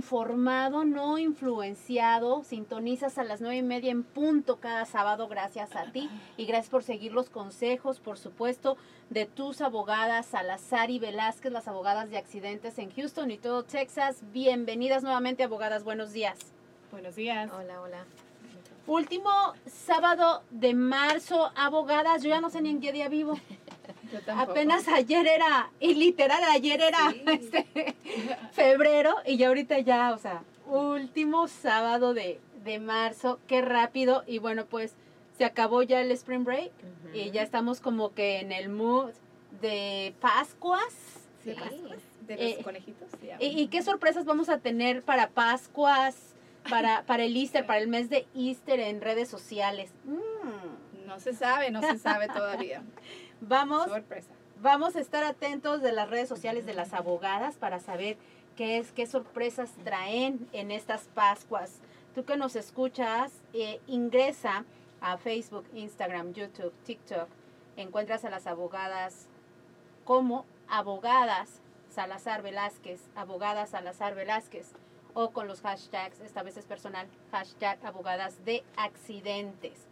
informado, no influenciado. Sintonizas a las nueve y media en punto cada sábado, gracias a ti. Y gracias por seguir los consejos, por supuesto, de tus abogadas, Salazar y Velázquez, las abogadas de accidentes en Houston y todo Texas. Bienvenidas nuevamente, abogadas. Buenos días. Buenos días. Hola, hola. Último sábado de marzo, abogadas. Yo ya no sé ni en qué día vivo. Apenas ayer era, y literal ayer era este, febrero y ya ahorita ya, o sea, último sábado de, de marzo, qué rápido. Y bueno, pues se acabó ya el spring break y ya estamos como que en el mood de Pascuas. Sí, Pascuas. De los Eh, conejitos. ¿Y, y qué sorpresas vamos a tener para Pascuas, para, para el Easter, para el mes de Easter en redes sociales? Mm. No se sabe, no se sabe todavía. Vamos, Sorpresa. vamos a estar atentos de las redes sociales de las abogadas para saber qué es, qué sorpresas traen en estas Pascuas. Tú que nos escuchas, eh, ingresa a Facebook, Instagram, YouTube, TikTok. Encuentras a las abogadas como abogadas Salazar Velázquez, abogadas Salazar Velázquez, o con los hashtags, esta vez es personal, hashtag abogadas de accidentes.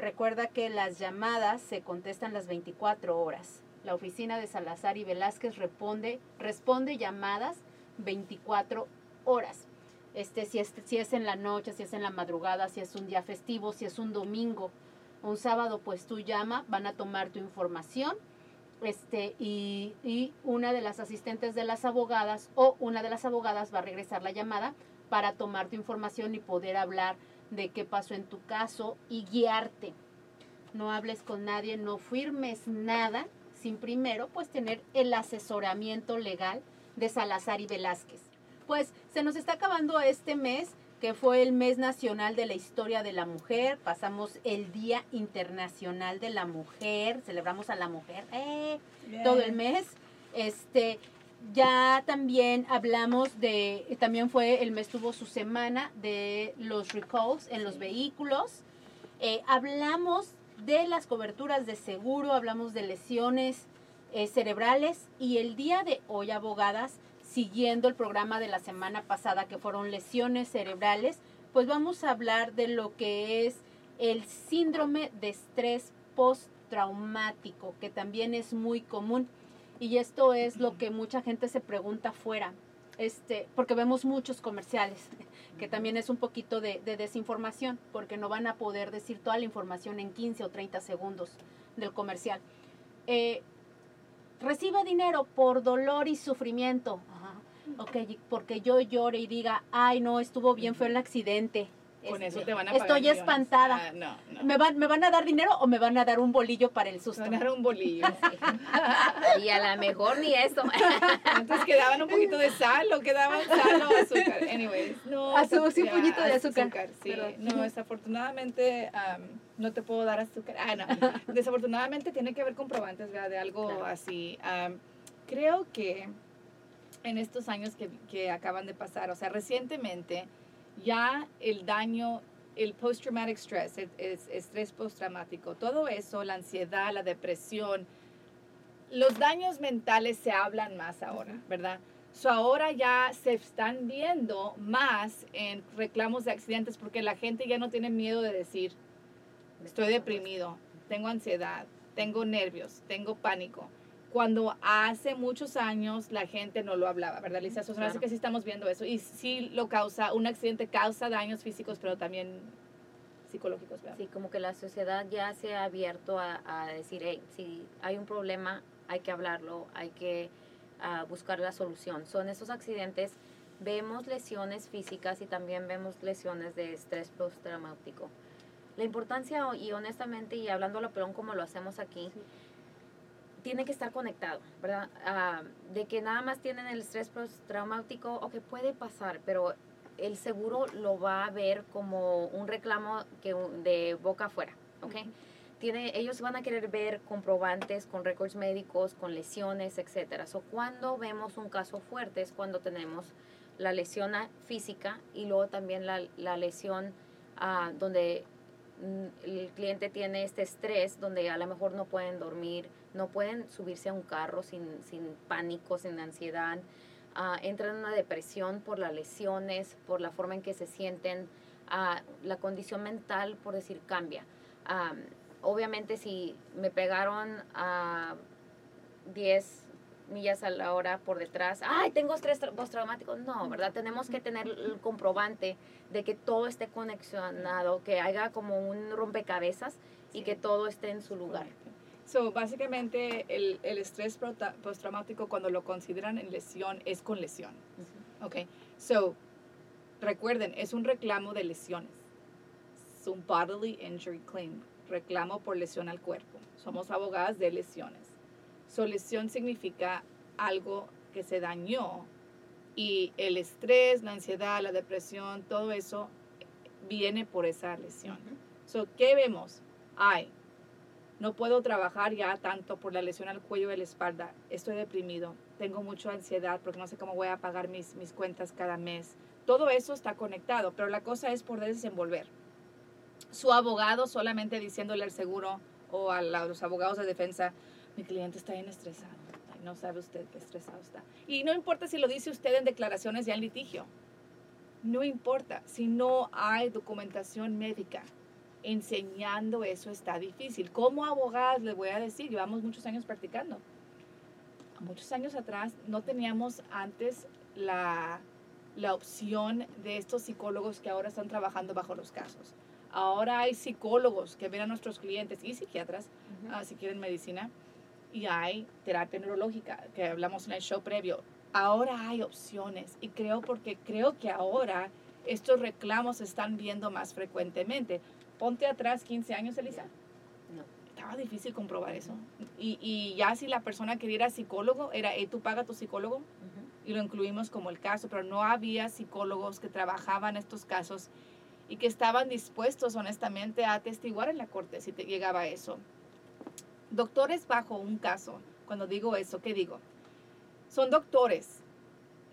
Recuerda que las llamadas se contestan las 24 horas. La oficina de Salazar y Velázquez responde, responde llamadas 24 horas. Este, si, es, si es en la noche, si es en la madrugada, si es un día festivo, si es un domingo, un sábado, pues tú llama, van a tomar tu información este, y, y una de las asistentes de las abogadas o una de las abogadas va a regresar la llamada para tomar tu información y poder hablar de qué pasó en tu caso y guiarte. No hables con nadie, no firmes nada sin primero pues tener el asesoramiento legal de Salazar y Velázquez. Pues se nos está acabando este mes que fue el mes nacional de la historia de la mujer, pasamos el Día Internacional de la Mujer, celebramos a la mujer eh, todo el mes. Este, ya también hablamos de, también fue, el mes tuvo su semana de los recalls en los vehículos. Eh, hablamos de las coberturas de seguro, hablamos de lesiones eh, cerebrales y el día de hoy, abogadas, siguiendo el programa de la semana pasada que fueron lesiones cerebrales, pues vamos a hablar de lo que es el síndrome de estrés postraumático, que también es muy común. Y esto es lo que mucha gente se pregunta fuera, este, porque vemos muchos comerciales, que también es un poquito de, de, desinformación, porque no van a poder decir toda la información en 15 o 30 segundos del comercial. Eh, recibe dinero por dolor y sufrimiento. Ajá. Ok, porque yo llore y diga, ay, no, estuvo bien, fue el accidente. Con Este, eso te van a pagar Estoy millones. espantada. Ah, no, no. ¿Me, van, ¿Me van a dar dinero o me van a dar un bolillo para el susto? Te van a dar un bolillo. Y a lo mejor ni eso. Antes quedaban un poquito de sal o quedaban sal o azúcar. Anyways, no. Azúcar, sí, un puñito de azúcar. sí. Perdón. No, desafortunadamente am, no te puedo dar azúcar. Ah, no. Desafortunadamente tiene que haber comprobantes ¿verdad? de algo Claro. así. Creo que en estos años que, que acaban de pasar, o sea, recientemente, ya el daño, el post-traumatic stress, el, el estrés postraumático, todo eso, la ansiedad, la depresión, los daños mentales se hablan más ahora, ¿verdad? So ahora ya se están viendo más en reclamos de accidentes porque la gente ya no tiene miedo de decir, estoy deprimido, tengo ansiedad, tengo nervios, tengo pánico. Cuando hace muchos años la gente no lo hablaba, ¿verdad, Lisa? Hace Claro. que sí estamos viendo eso. Y sí lo causa, un accidente causa daños físicos, pero también psicológicos, ¿verdad? Sí, como que la sociedad ya se ha abierto a, a decir, hey, si hay un problema, hay que hablarlo, hay que ah, buscar la solución. Son esos accidentes, vemos lesiones físicas y también vemos lesiones de estrés postraumático. La importancia, y honestamente, y hablando pelón como lo hacemos aquí, tiene que estar conectado, ¿verdad? Ah, de que nada más tienen el estrés postraumático, o que puede pasar, pero el seguro lo va a ver como un reclamo que de boca afuera, ¿ok? Tiene, ellos van a querer ver comprobantes con récords médicos, con lesiones, etcétera. So, cuando vemos un caso fuerte es cuando tenemos la lesión física y luego también la, la lesión ah, donde el cliente tiene este estrés, donde a lo mejor no pueden dormir, no pueden subirse a un carro sin, sin pánico, sin ansiedad. ah, entran en una depresión por las lesiones, por la forma en que se sienten, ah, la condición mental, por decir, cambia. Ah, obviamente si me pegaron a 10 millas a la hora por detrás, ay, tengo estrés tra- postraumático. No, ¿verdad? Tenemos que tener el comprobante de que todo esté conexionado, que haya como un rompecabezas y Sí. que todo esté en su lugar. So, básicamente, el, el estrés postraumático, cuando lo consideran en lesión, es con lesión. Ok. So, recuerden, es un reclamo de lesiones. Es un bodily injury claim. Reclamo por lesión al cuerpo. Somos abogadas de lesiones. So, lesión significa algo que se dañó y el estrés, la ansiedad, la depresión, todo eso viene por esa lesión. So, ¿qué vemos? Ay, no puedo trabajar ya tanto por la lesión al cuello y la espalda. Estoy deprimido. Tengo mucha ansiedad porque no sé cómo voy a pagar mis, mis cuentas cada mes. Todo eso está conectado, pero la cosa es poder desenvolver. Su abogado solamente diciéndole al seguro o a la- los abogados de defensa, mi cliente está bien estresado. No sabe usted qué estresado está. Y no importa si lo dice usted en declaraciones ya en litigio. No importa si no hay documentación médica enseñando eso está difícil. Como abogadas les voy a decir, llevamos muchos años practicando. Muchos años atrás no teníamos antes la, la opción de estos psicólogos que ahora están trabajando bajo los casos. Ahora hay psicólogos que ven a nuestros clientes y psiquiatras, ah, si quieren medicina, y hay terapia neurológica, que hablamos en el show previo. Ahora hay opciones y creo porque creo que ahora estos reclamos se están viendo más frecuentemente. Ponte atrás 15 años, Elisa. No. Estaba difícil comprobar eso. Y, y ya si la persona quería ir a psicólogo, era, "Hey, tú paga tu psicólogo y lo incluimos como el caso, pero no había psicólogos que trabajaban estos casos y que estaban dispuestos honestamente a atestiguar en la corte si te llegaba eso. Doctores bajo un caso, cuando digo eso, ¿qué digo? Son doctores,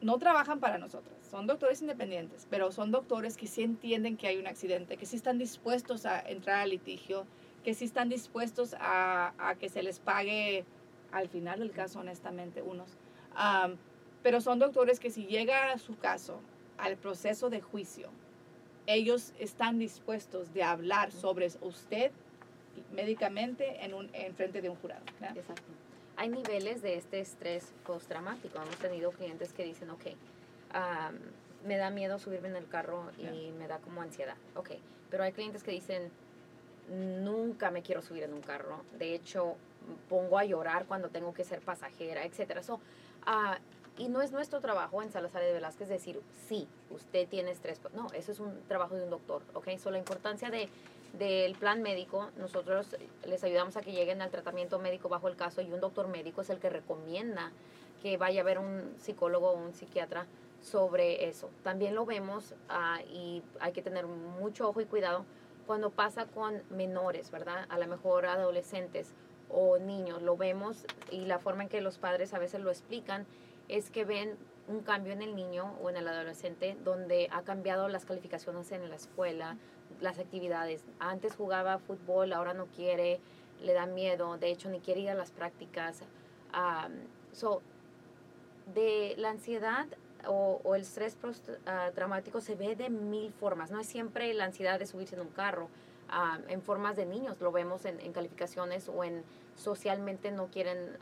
no trabajan para nosotros, son doctores independientes, pero son doctores que sí entienden que hay un accidente, que sí están dispuestos a entrar al litigio, que sí están dispuestos a, a que se les pague al final del caso, honestamente, unos. Am, pero son doctores que si llega a su caso al proceso de juicio, ellos están dispuestos de hablar sobre usted médicamente en, un, en frente de un jurado. ¿verdad? Exacto. Hay niveles de este estrés postraumático. Hemos tenido clientes que dicen, ok, am, me da miedo subirme en el carro y Ya. me da como ansiedad. Ok, pero hay clientes que dicen, nunca me quiero subir en un carro. De hecho, pongo a llorar cuando tengo que ser pasajera, etc. So, ah, y no es nuestro trabajo en Salazar de Velázquez decir, sí, usted tiene estrés. No, eso es un trabajo de un doctor. Ok, so la importancia de del plan médico, nosotros les ayudamos a que lleguen al tratamiento médico bajo el caso y un doctor médico es el que recomienda que vaya a ver un psicólogo o un psiquiatra sobre eso. También lo vemos ah, y hay que tener mucho ojo y cuidado cuando pasa con menores, ¿verdad? A lo mejor adolescentes o niños, lo vemos y la forma en que los padres a veces lo explican es que ven un cambio en el niño o en el adolescente donde ha cambiado las calificaciones en la escuela, las actividades. Antes jugaba fútbol, ahora no quiere, le da miedo, de hecho ni quiere ir a las prácticas. Am, so, de la ansiedad o, o el estrés post- ah, se ve de mil formas. No es siempre la ansiedad de subirse en un carro. am, en formas de niños, lo vemos en, en calificaciones o en socialmente no quieren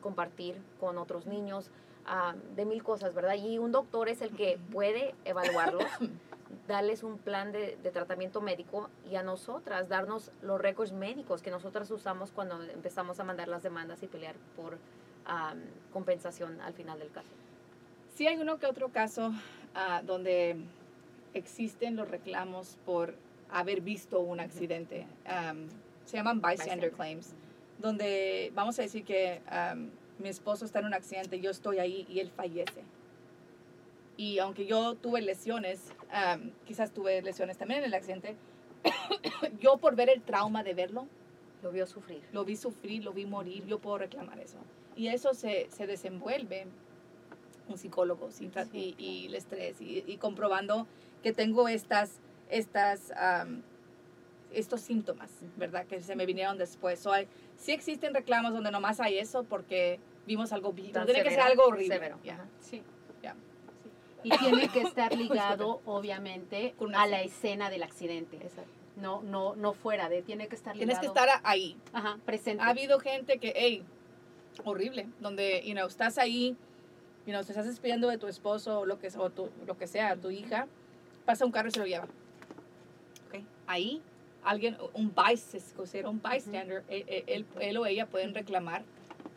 compartir con otros niños, am, de mil cosas, ¿verdad? Y un doctor es el que puede evaluarlos, darles un plan de, de tratamiento médico y a nosotras darnos los récords médicos que nosotras usamos cuando empezamos a mandar las demandas y pelear por compensación al final del caso. Sí hay uno que otro caso ah, donde existen los reclamos por haber visto un accidente. Se llaman bystander Bystander. claims, donde vamos a decir que mi esposo está en un accidente, yo estoy ahí y él fallece. Y aunque yo tuve lesiones, am, quizás tuve lesiones también en el accidente, yo por ver el trauma de verlo, Lo vio sufrir. lo vi sufrir, lo vi morir, yo puedo reclamar eso. Y eso se, se desenvuelve un psicólogo sin tra- y, y el estrés y, y comprobando que tengo estas, estas, am, estos síntomas. ¿verdad? Que se me vinieron después. So, hay- sí existen reclamos donde nomás hay eso porque vimos algo, Tan tiene que ser severo, algo horrible. severo, ajá. Sí, ya. Y tiene que estar ligado, obviamente, a la escena del accidente. Exacto. No, no, no fuera de, tiene que estar ligado. Tienes que estar ahí. Ajá, presente. Ha habido gente que, hey, horrible, donde, you know, estás ahí, you know, te estás despidiendo de tu esposo o lo que, o tu- lo que sea, tu hija, pasa un carro y se lo lleva. Okay. Ahí, alguien, un bystander, un bystander, eh, eh, él, él o ella pueden reclamar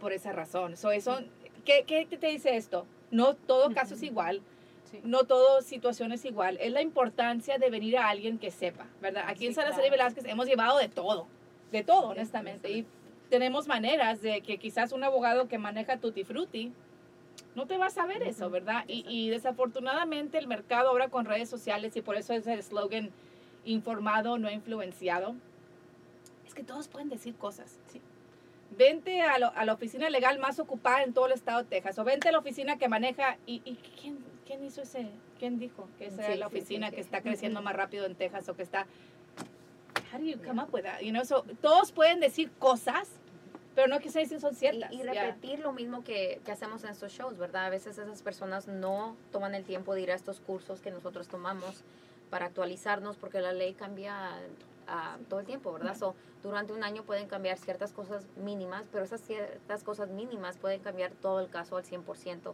por esa razón. So, eso, ¿qué, ¿Qué te dice esto? No todo caso es igual, Sí. no todo situación es igual. Es la importancia de venir a alguien que sepa, ¿verdad? Aquí en Sí, Salazar y. Velázquez hemos llevado de todo, de todo, honestamente. Y tenemos maneras de que quizás un abogado que maneja Tutti Frutti no te va a saber eso, ¿verdad? Y, y desafortunadamente el mercado ahora con redes sociales y por eso es el eslogan informado, no influenciado, es que todos pueden decir cosas. Sí. Vente a, lo- a la oficina legal más ocupada en todo el estado de Texas o vente a la oficina que maneja y, y ¿quién, quién hizo ese? ¿Quién dijo que esa Sí, es la sí, sí, oficina sí. que está creciendo más rápido en Texas o que está how do you come up with that? You know, so, todos pueden decir cosas, pero no que se dicen son Y, ciertas. y ya. repetir lo mismo que, que hacemos en estos shows, ¿verdad? A veces esas personas no toman el tiempo de ir a estos cursos que nosotros tomamos para actualizarnos porque la ley cambia ah, todo el tiempo, ¿verdad? So, durante un año pueden cambiar ciertas cosas mínimas, pero esas ciertas cosas mínimas pueden cambiar todo el caso al 100%.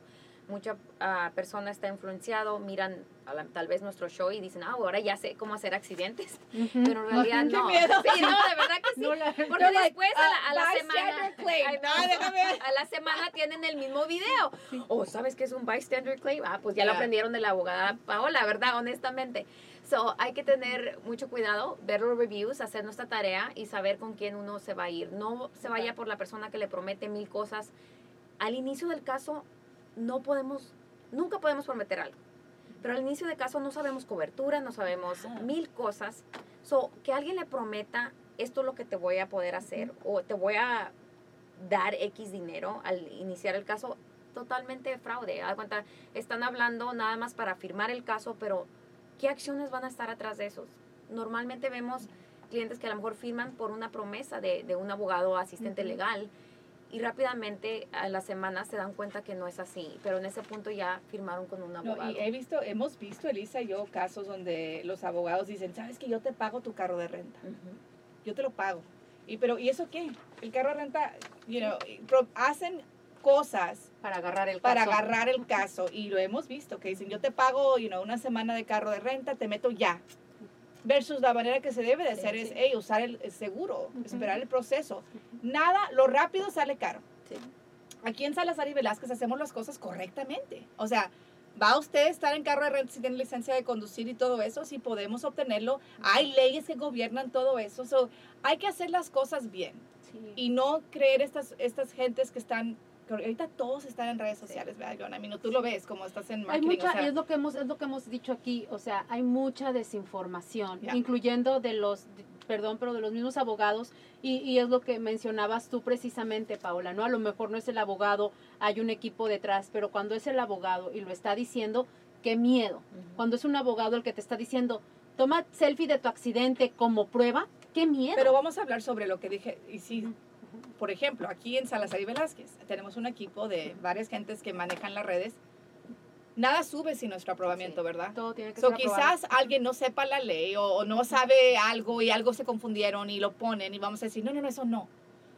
Mucha ah, persona está influenciado, miran la- tal vez nuestro show y dicen, ah, ahora ya sé cómo hacer accidentes. Pero en realidad qué no. miedo. Sí, no, de verdad que sí. No la- Porque They're like, después a la, a la uh, semana, claim. No. Ah, a la semana tienen el mismo video. O sabes que es un bystander claim. Ah, pues ya lo Ya. aprendieron de la abogada Paola, ¿verdad? Honestamente. So, hay que tener mucho cuidado, ver los reviews, hacer nuestra tarea y saber con quién uno se va a ir. No se vaya por la persona que le promete mil cosas. Al inicio del caso no podemos, nunca podemos prometer algo. Pero al inicio del caso no sabemos cobertura, no sabemos mil cosas. So, que alguien le prometa esto es lo que te voy a poder hacer o te voy a dar X dinero al iniciar el caso, totalmente fraude. De cuenta, están hablando nada más para firmar el caso, pero ¿qué acciones van a estar atrás de esos? Normalmente vemos clientes que a lo mejor firman por una promesa de, de un abogado o asistente legal y rápidamente a la semana se dan cuenta que no es así, pero en ese punto ya firmaron con un No, abogado. y he visto, hemos visto, Elisa y yo, casos donde los abogados dicen, sabes que yo te pago tu carro de renta, yo te lo pago. Y, pero, ¿y eso qué? El carro de renta, you know, hacen cosas Para agarrar el para caso. agarrar el caso y lo hemos visto, que dicen, yo te pago, you know, una semana de carro de renta, te meto ya. Versus la manera que se debe de Sí, hacer es, sí. hey, usar el, el seguro, esperar el proceso. Nada, lo rápido sale caro. Sí. Aquí en Salazar y Velázquez hacemos las cosas correctamente. O sea, va usted a estar en carro de renta si tiene licencia de conducir y todo eso, si podemos obtenerlo. Hay leyes que gobiernan todo eso. So, hay que hacer las cosas bien Sí. y no creer estas, estas gentes que están, ahorita todos están en redes sociales, ¿verdad, Joana? I mean, tú lo ves como estás en Hay marketing. mucha, o sea, es lo que hemos, es lo que hemos dicho aquí, o sea, hay mucha desinformación, incluyendo de los, de- perdón, pero de los mismos abogados, y, y es lo que mencionabas tú precisamente, Paola, ¿no? A lo mejor no es el abogado, hay un equipo detrás, pero cuando es el abogado y lo está diciendo, qué miedo. Cuando es un abogado el que te está diciendo, toma selfie de tu accidente como prueba, qué miedo. Pero vamos a hablar sobre lo que dije. Y sí, por ejemplo, aquí en Salazar y Velázquez tenemos un equipo de varias gentes que manejan las redes. Nada sube sin nuestro aprobamiento, Sí. ¿verdad? Todo tiene que So, ser aprobado. quizás alguien no sepa la ley o, o no sabe algo y algo se confundieron y lo ponen y vamos a decir, no, no, no, eso no.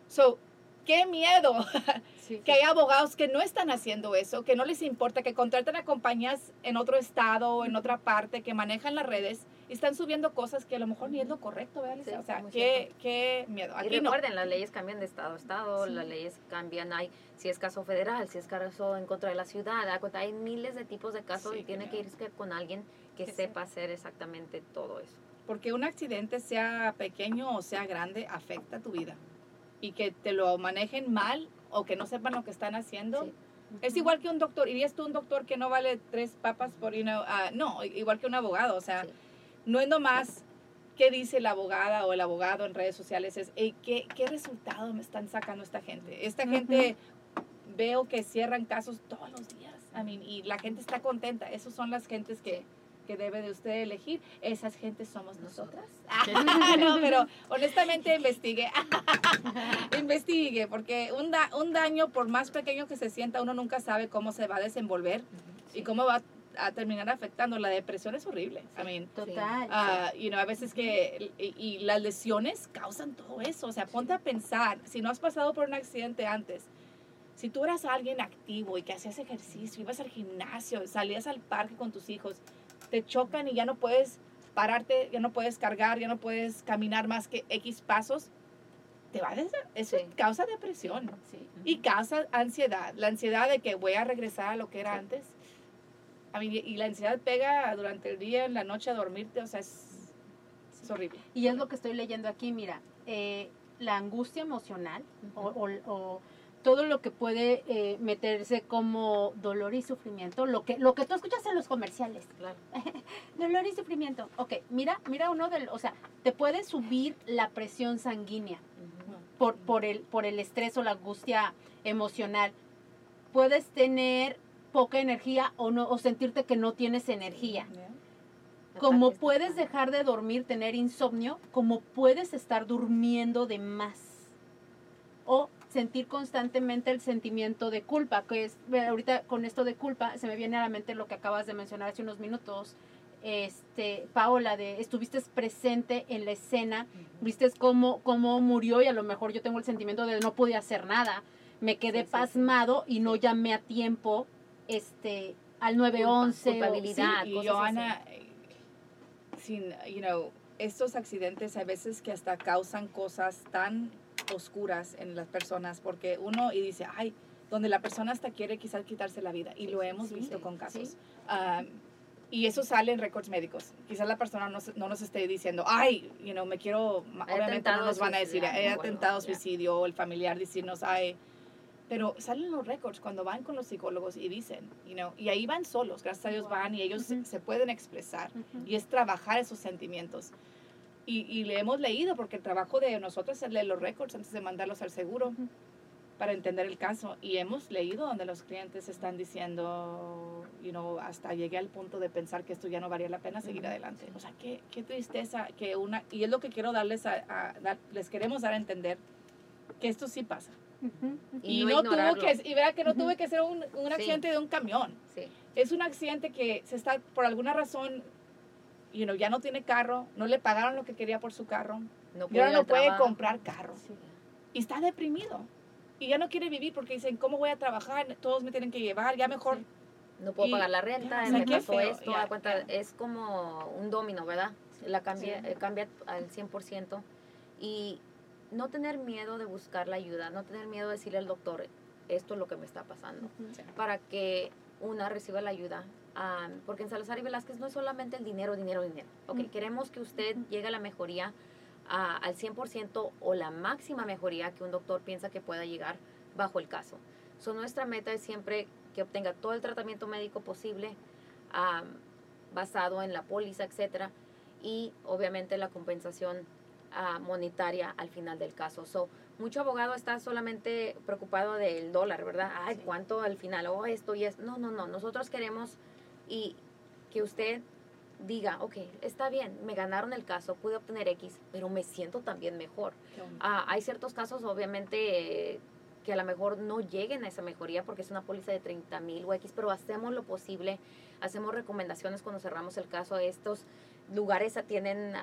So, qué miedo Sí, que hay abogados que no están haciendo eso, que no les importa, que contratan a compañías en otro estado o en otra parte que manejan las redes están subiendo cosas que a lo mejor ni es lo correcto, ¿verdad? Sí, o sea, qué, qué miedo. Y no. recuerden, las leyes cambian de estado a estado, Sí. las leyes cambian, hay, si es caso federal, si es caso en contra de la ciudad, hay miles de tipos de casos Sí, y tiene que irse con alguien que Que sepa hacer exactamente todo eso. Porque un accidente, sea pequeño o sea grande, afecta tu vida. Y que te lo manejen mal o que no sepan lo que están haciendo. Sí. Es igual que un doctor. ¿Irías tú un doctor que no vale tres papas por, you know, ah, no, igual que un abogado. O sea. No es nomás qué dice la abogada o el abogado en redes sociales, es "Ey, ¿qué, qué resultado me están sacando esta gente. Esta gente veo que cierran casos todos los días. I mean, y la gente está contenta. Esas son las gentes que, que debe de usted elegir, esas gentes somos nosotras. no, pero honestamente investigue. investigue, porque un, da, un daño, por más pequeño que se sienta, uno nunca sabe cómo se va a desenvolver y cómo va a terminar afectando. La depresión es horrible. I mean, Total. Ah, you know, a veces que, y, y las lesiones causan todo eso. O sea, ponte a pensar, si no has pasado por un accidente antes, si tú eras alguien activo y que hacías ejercicio, ibas al gimnasio, salías al parque con tus hijos, te chocan y ya no puedes pararte, ya no puedes cargar, ya no puedes caminar más que X pasos, te va a eso Sí. causa depresión Sí. y causa ansiedad. La ansiedad de que voy a regresar a lo que era Sí. antes. A mí, y la ansiedad pega durante el día, en la noche a dormirte, o sea, es, es horrible. Y es lo que estoy leyendo aquí, mira, eh, la angustia emocional o, o- o todo lo que puede eh, meterse como dolor y sufrimiento, lo que, lo que tú escuchas en los comerciales, Claro. dolor y sufrimiento. Ok, mira, mira uno del, o sea, te puede subir la presión sanguínea por, por, el, por el estrés o la angustia emocional. Puedes tener poca energía o no o sentirte que no tienes energía. Como puedes de dejar de dormir, tener insomnio, como puedes estar durmiendo de más. O sentir constantemente el sentimiento de culpa, que es, ahorita con esto de culpa, se me viene a la mente lo que acabas de mencionar hace unos minutos, este, Paola, de estuviste presente en la escena, viste cómo, cómo murió y a lo mejor yo tengo el sentimiento de no pude hacer nada, me quedé Sí, sí, sí. pasmado y no llamé a tiempo este, al 911. o- culpabilidad. Sí, y cosas Johanna, eh, sin, you know, estos accidentes a veces que hasta causan cosas tan oscuras en las personas, porque uno y dice, ay, donde la persona hasta quiere quizás quitarse la vida, y lo hemos sí, visto sí, con casos. sí. Um, y eso sale en récords médicos. Quizás la persona no, no nos esté diciendo, ay, you know, me quiero, He obviamente no nos van a decir, he atentado suicidio, o el familiar decirnos, ay, pero salen los récords cuando van con los psicólogos y dicen, you know, y ahí van solos, gracias a Dios Wow. van y ellos se- Ujú. se pueden expresar Ujú. y es trabajar esos sentimientos. Y, y le hemos leído, porque el trabajo de nosotros es leer los récords antes de mandarlos al seguro Ujú. para entender el caso. Y hemos leído donde los clientes están diciendo, you know, hasta llegué al punto de pensar que esto ya no valía la pena seguir adelante. O sea, qué, qué tristeza que una, y es lo que quiero darles a, a- dar- les queremos dar a entender, que esto sí pasa. Ujú. Y, Y no no, tuvo que, y verá que no Ujú. tuve que ser un, un accidente de un camión Sí. es un accidente que se está, por alguna razón, you know, ya no tiene carro, no le pagaron lo que quería por su carro, No y ahora no puede trabajo. comprar carro. Sí. Y está deprimido. Y ya no quiere vivir porque dicen, ¿cómo voy a trabajar? Todos me tienen que llevar, ya mejor. Sí. No puedo Y- pagar la renta, ya, me pasó feo, esto, ya, cuenta, ya. es como un domino, ¿verdad? La cambia, Sí. eh, cambia al 100%. Y no tener miedo de buscar la ayuda, no tener miedo de decirle al doctor, esto es lo que me está pasando, para que una reciba la ayuda. Porque en Salazar y Velázquez no es solamente el dinero, dinero, dinero. Ok, Ujú. queremos que usted llegue a la mejoría a- al 100% o la máxima mejoría que un doctor piensa que pueda llegar bajo el caso. So, nuestra meta es siempre que obtenga todo el tratamiento médico posible basado en la póliza, etcétera, y obviamente la compensación ah, monetaria al final del caso. So, mucho abogado está solamente preocupado del dólar, ¿verdad? Ay, Sí. ¿cuánto al final? Oh, esto y esto. No, no, no. Nosotros queremos y que usted diga, ok, está bien, me ganaron el caso, pude obtener X, pero me siento también mejor. Ah, hay ciertos casos, obviamente, eh, que a lo mejor no lleguen a esa mejoría porque es una póliza de 30 mil o X, pero hacemos lo posible, hacemos recomendaciones cuando cerramos el caso. Estos lugares tienen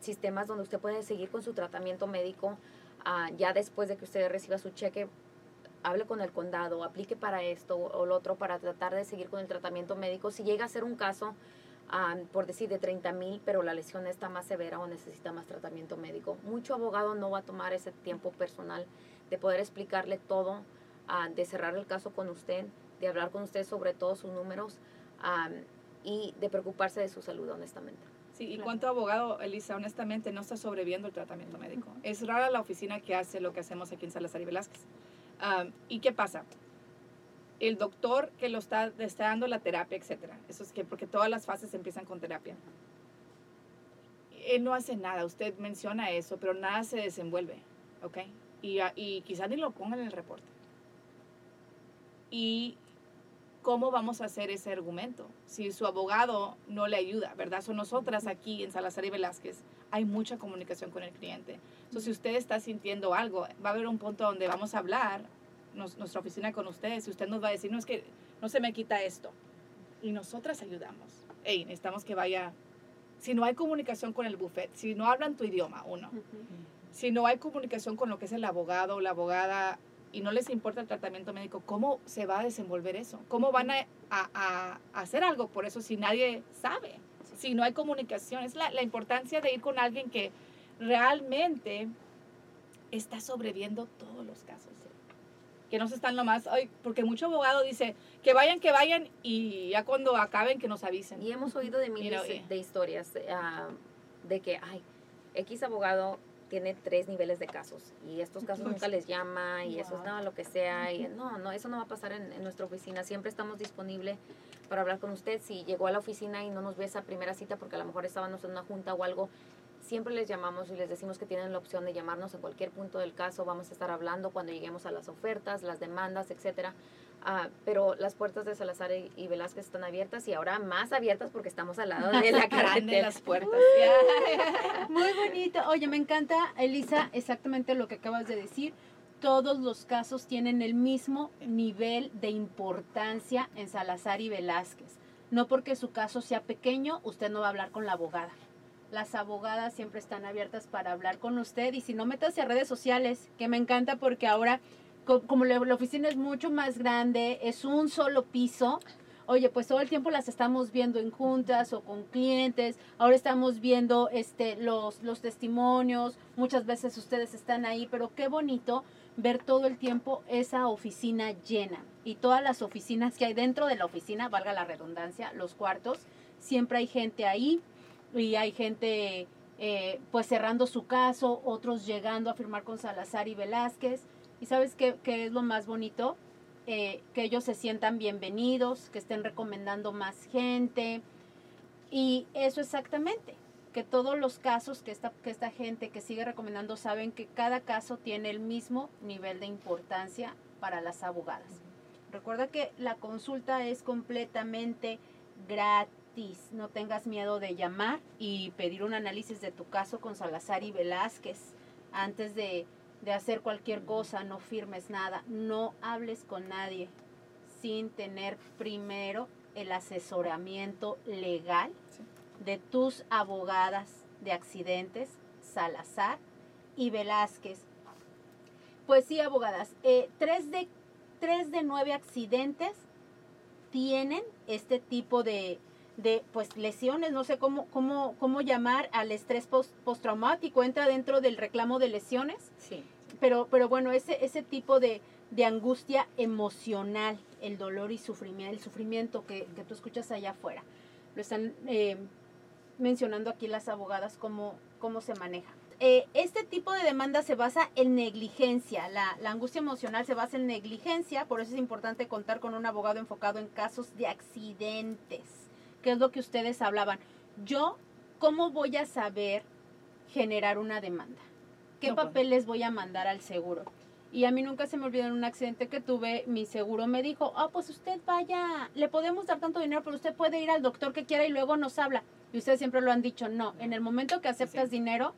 sistemas donde usted puede seguir con su tratamiento médico ah, ya después de que usted reciba su cheque. Hable con el condado, aplique para esto o lo otro para tratar de seguir con el tratamiento médico. Si llega a ser un caso, por decir, de 30 mil, pero la lesión está más severa o necesita más tratamiento médico. Mucho abogado no va a tomar ese tiempo personal de poder explicarle todo, de cerrar el caso con usted, de hablar con usted sobre todos sus números y de preocuparse de su salud, honestamente. Sí, y Claro. cuánto abogado, Elisa, honestamente no está sobreviviendo el tratamiento médico. Es rara la oficina que hace lo que hacemos aquí en Salazar y Velázquez. Am, ¿Y qué pasa? El doctor que lo está, está dando la terapia, etcétera. Eso es que porque todas las fases empiezan con terapia. Él no hace nada. Usted menciona eso, pero nada se desenvuelve, ¿ok? Y, y quizás ni lo pongan en el reporte. Y ¿cómo vamos a hacer ese argumento si su abogado no le ayuda, verdad? Son nosotras aquí en Salazar y Velázquez, hay mucha comunicación con el cliente. Entonces, si usted está sintiendo algo, va a haber un punto donde vamos a hablar, nos- nuestra oficina con ustedes, y usted nos va a decir, no, es que no se me quita esto. Y nosotras ayudamos. Hey, necesitamos que vaya... Si no hay comunicación con el buffet, si no hablan tu idioma, uno, si no hay comunicación con lo que es el abogado o la abogada y no les importa el tratamiento médico, ¿cómo se va a desenvolver eso? ¿Cómo van a, a- a hacer algo por eso si nadie sabe? Si no hay comunicación, es la, la importancia de ir con alguien que realmente está sobreviviendo todos los casos. Que no se están nomás, ay, porque mucho abogado dice que vayan, que vayan y ya cuando acaben que nos avisen. Y hemos oído de miles de- oye. de historias ah, de que, ay, X abogado tiene tres niveles de casos y estos casos nunca les llama y eso es nada, lo que sea. Y no, no, eso no va a pasar en, en nuestra oficina. Siempre estamos disponibles para hablar con usted. Si llegó a la oficina y no nos ve esa primera cita porque a lo mejor estábamos en una junta o algo, siempre les llamamos y les decimos que tienen la opción de llamarnos en cualquier punto del caso. Vamos a estar hablando cuando lleguemos a las ofertas, las demandas, etcétera. Ah, pero las puertas de Salazar y, y Velázquez están abiertas y ahora más abiertas porque estamos al lado de la carretera. las puertas. Muy bonito. Oye, me encanta, Elisa, exactamente lo que acabas de decir. Todos los casos tienen el mismo nivel de importancia en Salazar y Velázquez. No porque su caso sea pequeño, usted no va a hablar con la abogada. Las abogadas siempre están abiertas para hablar con usted y si no, métase a redes sociales, que me encanta porque ahora, como la oficina es mucho más grande, es un solo piso, oye, pues todo el tiempo las estamos viendo en juntas o con clientes, ahora estamos viendo este, los, los testimonios, muchas veces ustedes están ahí, pero qué bonito ver todo el tiempo esa oficina llena y todas las oficinas que hay dentro de la oficina, valga la redundancia, los cuartos, siempre hay gente ahí y hay gente eh, pues cerrando su caso, otros llegando a firmar con Salazar y Velázquez. ¿Y sabes qué, qué es lo más bonito? Eh, que ellos se sientan bienvenidos, que estén recomendando más gente. Y eso exactamente, que todos los casos que esta, que esta gente que sigue recomendando saben que cada caso tiene el mismo nivel de importancia para las abogadas. Recuerda que la consulta es completamente gratis. No tengas miedo de llamar y pedir un análisis de tu caso con Salazar y Velázquez antes de, de hacer cualquier cosa. No firmes nada. No hables con nadie sin tener primero el asesoramiento legal Sí. de tus abogadas de accidentes, Salazar y Velázquez. Pues sí, abogadas, eh, tres, de, tres de nueve accidentes tienen este tipo de, de pues lesiones, no sé cómo, cómo, cómo llamar al estrés post- postraumático, entra dentro del reclamo de lesiones, Sí. pero, pero bueno, ese, ese tipo de, de angustia emocional, el dolor y sufrimiento, el sufrimiento que, que tú escuchas allá afuera, lo están eh, mencionando aquí las abogadas cómo, cómo se maneja. Eh, este tipo de demanda se basa en negligencia, la, la angustia emocional se basa en negligencia, por eso es importante contar con un abogado enfocado en casos de accidentes, que es lo que ustedes hablaban. Yo, ¿cómo voy a saber generar una demanda? ¿Qué No, papeles voy a mandar al seguro? Y a mí nunca se me olvidó en un accidente que tuve, mi seguro me dijo, ah, pues usted vaya, le podemos dar tanto dinero, pero usted puede ir al doctor que quiera y luego nos habla. Y ustedes siempre lo han dicho, no, en el momento que aceptas Sí. dinero,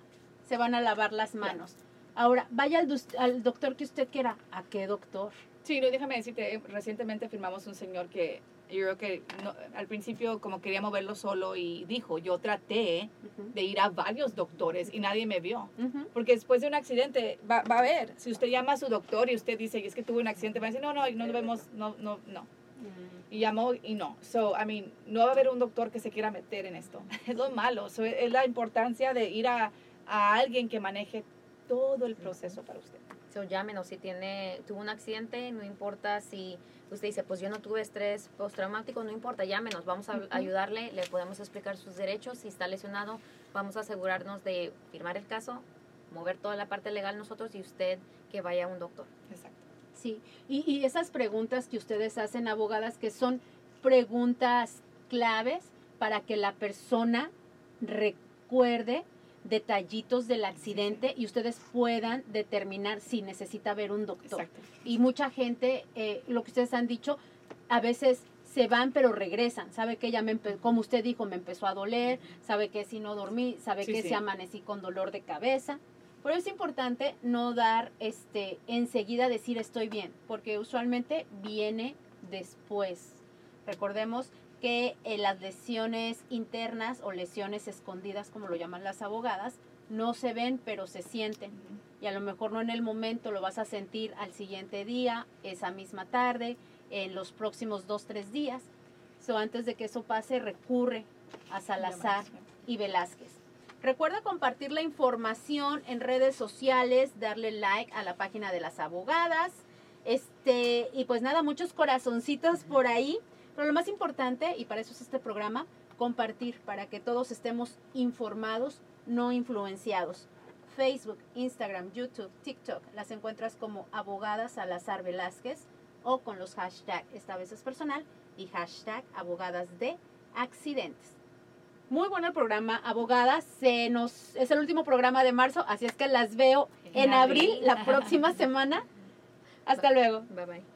se van a lavar las manos. Ahora, vaya al, al doctor que usted quiera. ¿A qué doctor? Sí, no, déjame decirte, eh, recientemente firmamos un señor que yo creo que no- al principio como quería moverlo solo y dijo, yo traté Ujú, de ir a varios doctores y nadie me vio. ujú. Porque después de un accidente va, va a ver, si usted llama a su doctor y usted dice, es que tuve un accidente, va a decir, no, no, no vemos, no, no, no. Y llamó y no. So, I mean, no va a haber un doctor que se quiera meter en esto. Es lo malo. So, es la importancia de ir a, a alguien que maneje todo el proceso para usted. So, llámenos si tiene, tuvo un accidente, no importa si usted dice, pues yo no tuve estrés postraumático, no importa, llámenos, vamos a ayudarle, le podemos explicar sus derechos, si está lesionado, vamos a asegurarnos de firmar el caso, mover toda la parte legal nosotros y usted que vaya a un doctor. Exacto. Sí, y, y esas preguntas que ustedes hacen, abogadas, que son preguntas claves para que la persona recuerde detallitos del accidente y ustedes puedan determinar si necesita ver un doctor. Exacto. Y mucha gente, eh, lo que ustedes han dicho, a veces se van pero regresan. Sabe que ya me, como usted dijo, me empezó a doler, sabe que si no dormí, sabe Sí, que si amanecí con dolor de cabeza. Pero es importante no dar este enseguida decir estoy bien, porque usualmente viene después. Recordemos que eh, las lesiones internas o lesiones escondidas, como lo llaman las abogadas, no se ven pero se sienten y a lo mejor no en el momento lo vas a sentir al siguiente día, esa misma tarde, en los próximos dos, tres días. So, antes de que eso pase, recurre a Salazar y Velázquez. Recuerda compartir la información en redes sociales, darle like a la página de las abogadas. Este, y pues nada, muchos corazoncitos por ahí. Pero lo más importante, y para eso es este programa, compartir para que todos estemos informados, no influenciados. Facebook, Instagram, YouTube, TikTok, las encuentras como abogadas Salazar Velázquez o con los hashtag esta vez es personal y hashtag abogadas de accidentes. Muy bueno el programa, abogadas. Se nos, es el último programa de marzo, así es que las veo en En abril, abril. la próxima semana. Hasta luego. Bye bye.